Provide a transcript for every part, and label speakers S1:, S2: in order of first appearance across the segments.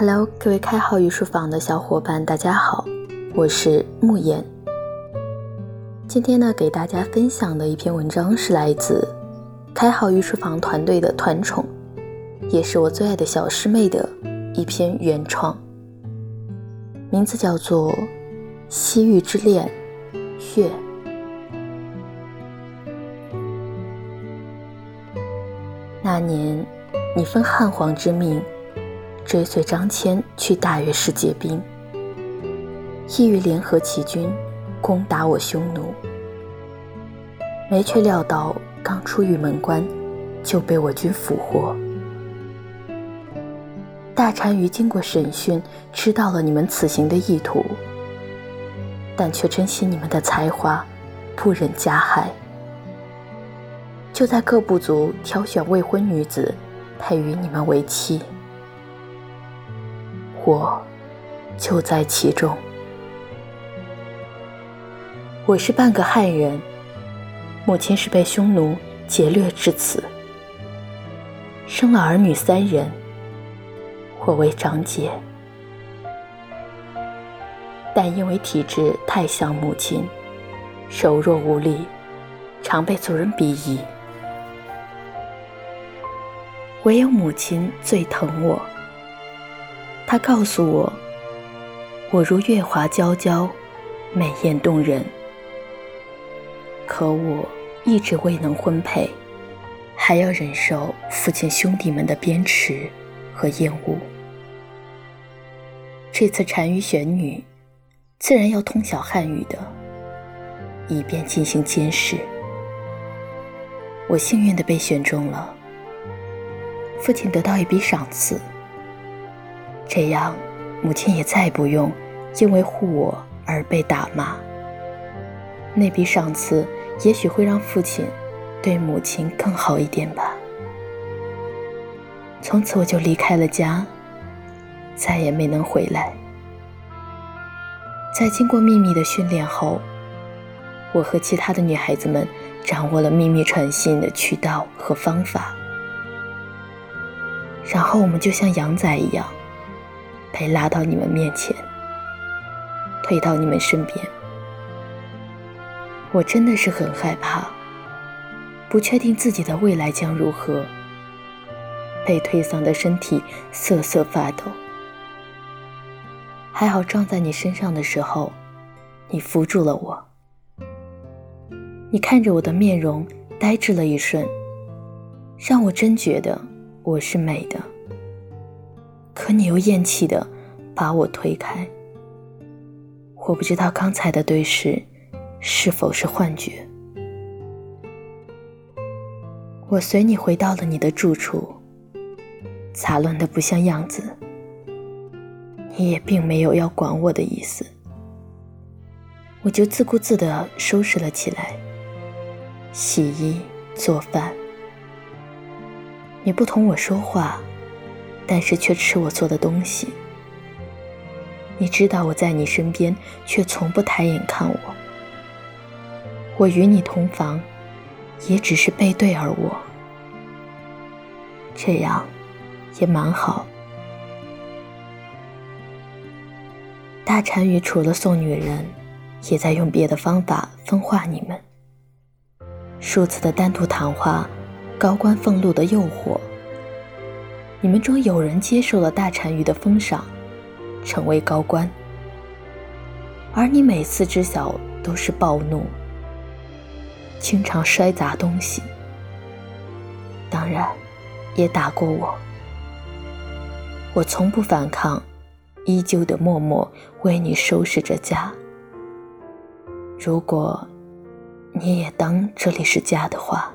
S1: Hello，各位开好御书房的小伙伴，大家好，我是慕言。今天呢，给大家分享的一篇文章是来自开好御书房团队的团宠，也是我最爱的小师妹的一篇原创，名字叫做《西域之恋》，月。那年，你奉汉皇之命。追随张骞去大越氏借兵，意欲联合齐军攻打我匈奴，没却料到刚出玉门关就被我军俘获。大单于经过审讯，知道了你们此行的意图，但却珍惜你们的才华，不忍加害，就在各部族挑选未婚女子，配与你们为妻。我就在其中。我是半个汉人，母亲是被匈奴劫掠至此，生了儿女三人。我为长姐，但因为体质太像母亲，柔弱无力，常被族人鄙夷。唯有母亲最疼我。他告诉我，我如月华皎皎，美艳动人。可我一直未能婚配，还要忍受父亲兄弟们的鞭笞和厌恶。这次单于选女，自然要通晓汉语的，以便进行监视。我幸运的被选中了，父亲得到一笔赏赐。这样，母亲也再不用因为护我而被打骂。那笔赏赐也许会让父亲对母亲更好一点吧。从此我就离开了家，再也没能回来。在经过秘密的训练后，我和其他的女孩子们掌握了秘密传信的渠道和方法，然后我们就像羊仔一样。被拉到你们面前，推到你们身边，我真的是很害怕，不确定自己的未来将如何。被推搡的身体瑟瑟发抖，还好撞在你身上的时候，你扶住了我。你看着我的面容，呆滞了一瞬，让我真觉得我是美的。可你又厌弃的把我推开，我不知道刚才的对视是否是幻觉。我随你回到了你的住处，杂乱的不像样子，你也并没有要管我的意思，我就自顾自的收拾了起来，洗衣做饭。你不同我说话。但是却吃我做的东西。你知道我在你身边，却从不抬眼看我。我与你同房，也只是背对而卧。这样，也蛮好。大单于除了送女人，也在用别的方法分化你们。数次的单独谈话，高官俸禄的诱惑。你们中有人接受了大单于的封赏，成为高官，而你每次知晓都是暴怒，经常摔砸东西，当然也打过我。我从不反抗，依旧的默默为你收拾着家。如果你也当这里是家的话。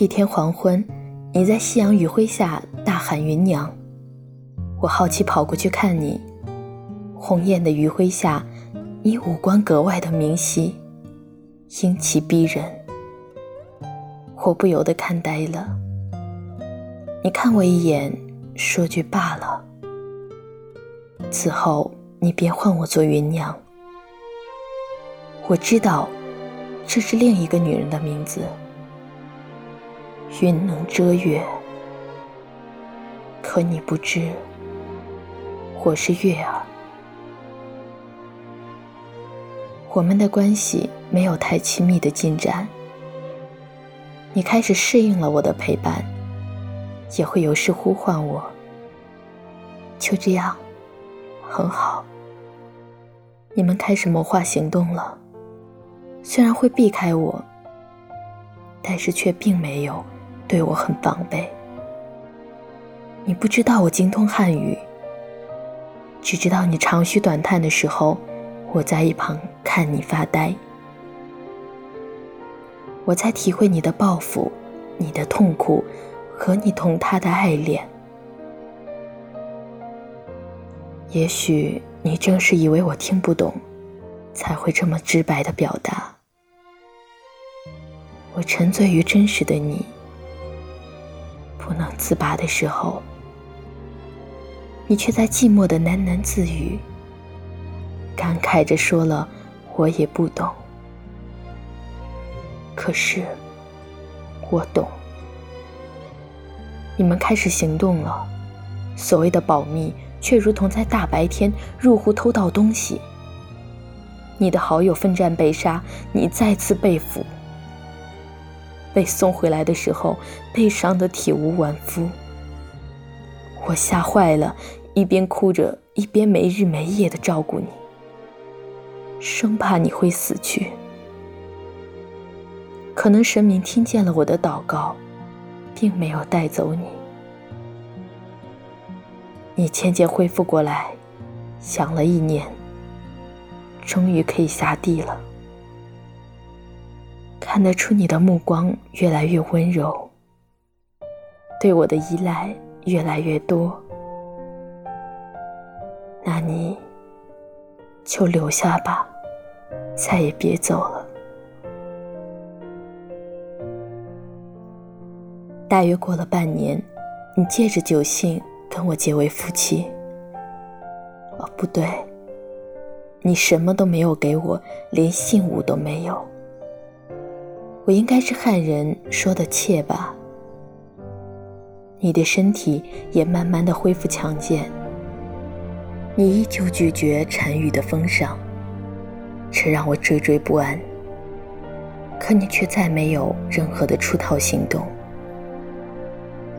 S1: 一天黄昏，你在夕阳余晖下大喊“芸娘”，我好奇跑过去看你。红艳的余晖下，你五官格外的明晰，英气逼人。我不由得看呆了。你看我一眼，说句罢了。此后，你便唤我做芸娘。我知道，这是另一个女人的名字。云能遮月，可你不知，我是月儿。我们的关系没有太亲密的进展，你开始适应了我的陪伴，也会有时呼唤我。就这样，很好。你们开始谋划行动了，虽然会避开我，但是却并没有对我很防备。你不知道我精通汉语，只知道你长吁短叹的时候。我在一旁看你发呆，我在体会你的报复、你的痛苦和你同他的爱恋。也许你正是以为我听不懂，才会这么直白的表达。我沉醉于真实的你，不能自拔的时候，你却在寂寞的喃喃自语。感慨着说了，我也不懂。可是，我懂。你们开始行动了，所谓的保密，却如同在大白天入户偷盗东西。你的好友奋战被杀，你再次被俘。被送回来的时候，被伤的体无完肤。我吓坏了，一边哭着，一边没日没夜的照顾你。生怕你会死去，可能神明听见了我的祷告，并没有带走你。你渐渐恢复过来，想了一年，终于可以下地了。看得出你的目光越来越温柔，对我的依赖越来越多。那你就留下吧。再也别走了。大约过了半年，你借着酒兴跟我结为夫妻。哦，不对，你什么都没有给我，连信物都没有。我应该是汉人说的妾吧？你的身体也慢慢的恢复强健，你依旧拒绝单于的封赏。这让我惴惴不安。可你却再没有任何的出逃行动。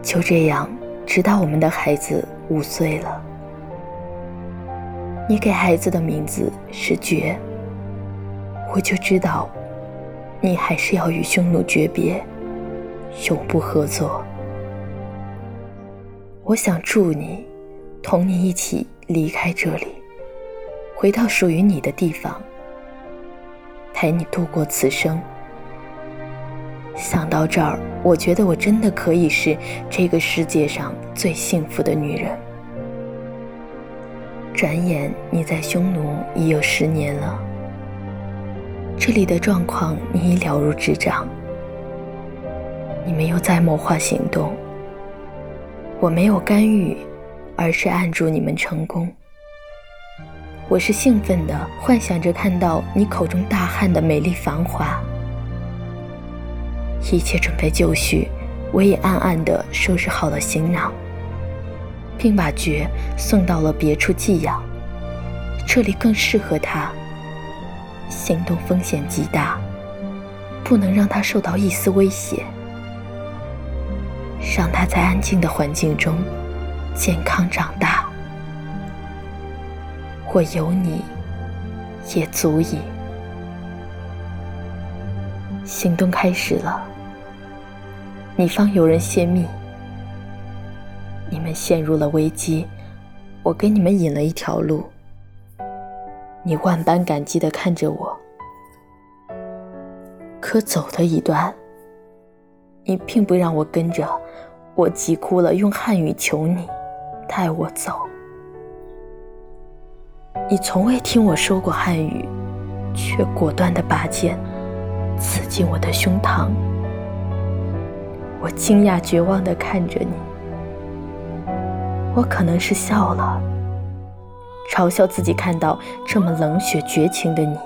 S1: 就这样，直到我们的孩子五岁了，你给孩子的名字是绝，我就知道，你还是要与匈奴诀别，永不合作。我想助你，同你一起离开这里，回到属于你的地方。陪你度过此生。想到这儿，我觉得我真的可以是这个世界上最幸福的女人。转眼你在匈奴已有十年了，这里的状况你已了如指掌。你没有再谋划行动，我没有干预，而是按住你们成功。我是兴奋的，幻想着看到你口中大汉的美丽繁华。一切准备就绪，我也暗暗地收拾好了行囊，并把爵送到了别处寄养。这里更适合他。行动风险极大，不能让他受到一丝威胁，让他在安静的环境中健康长大。我有你，也足以。行动开始了，你方有人泄密，你们陷入了危机，我给你们引了一条路。你万般感激的看着我，可走的一段，你并不让我跟着，我急哭了，用汉语求你带我走。你从未听我说过汉语，却果断的拔剑刺进我的胸膛。我惊讶绝望的看着你，我可能是笑了，嘲笑自己看到这么冷血绝情的你。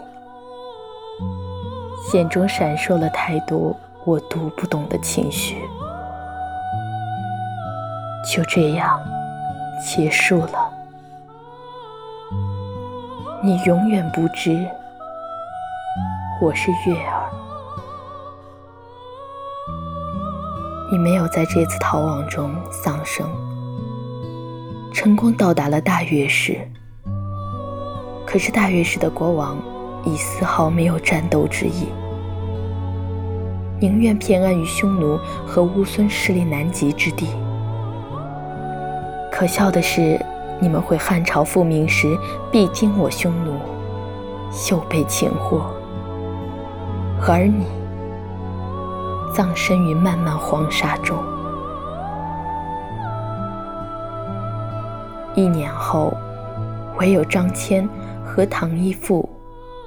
S1: 眼中闪烁了太多我读不懂的情绪，就这样结束了。你永远不知，我是月儿。你没有在这次逃亡中丧生，成功到达了大月氏。可是大月氏的国王已丝毫没有战斗之意，宁愿偏安于匈奴和乌孙势力南极之地。可笑的是。你们回汉朝复明时，必经我匈奴，又被擒获；而你，葬身于漫漫黄沙中。一年后，唯有张骞和唐一富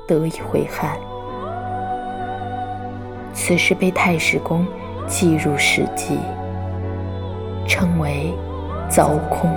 S1: 得以回汉，此事被太史公记入史籍，称为“凿空”。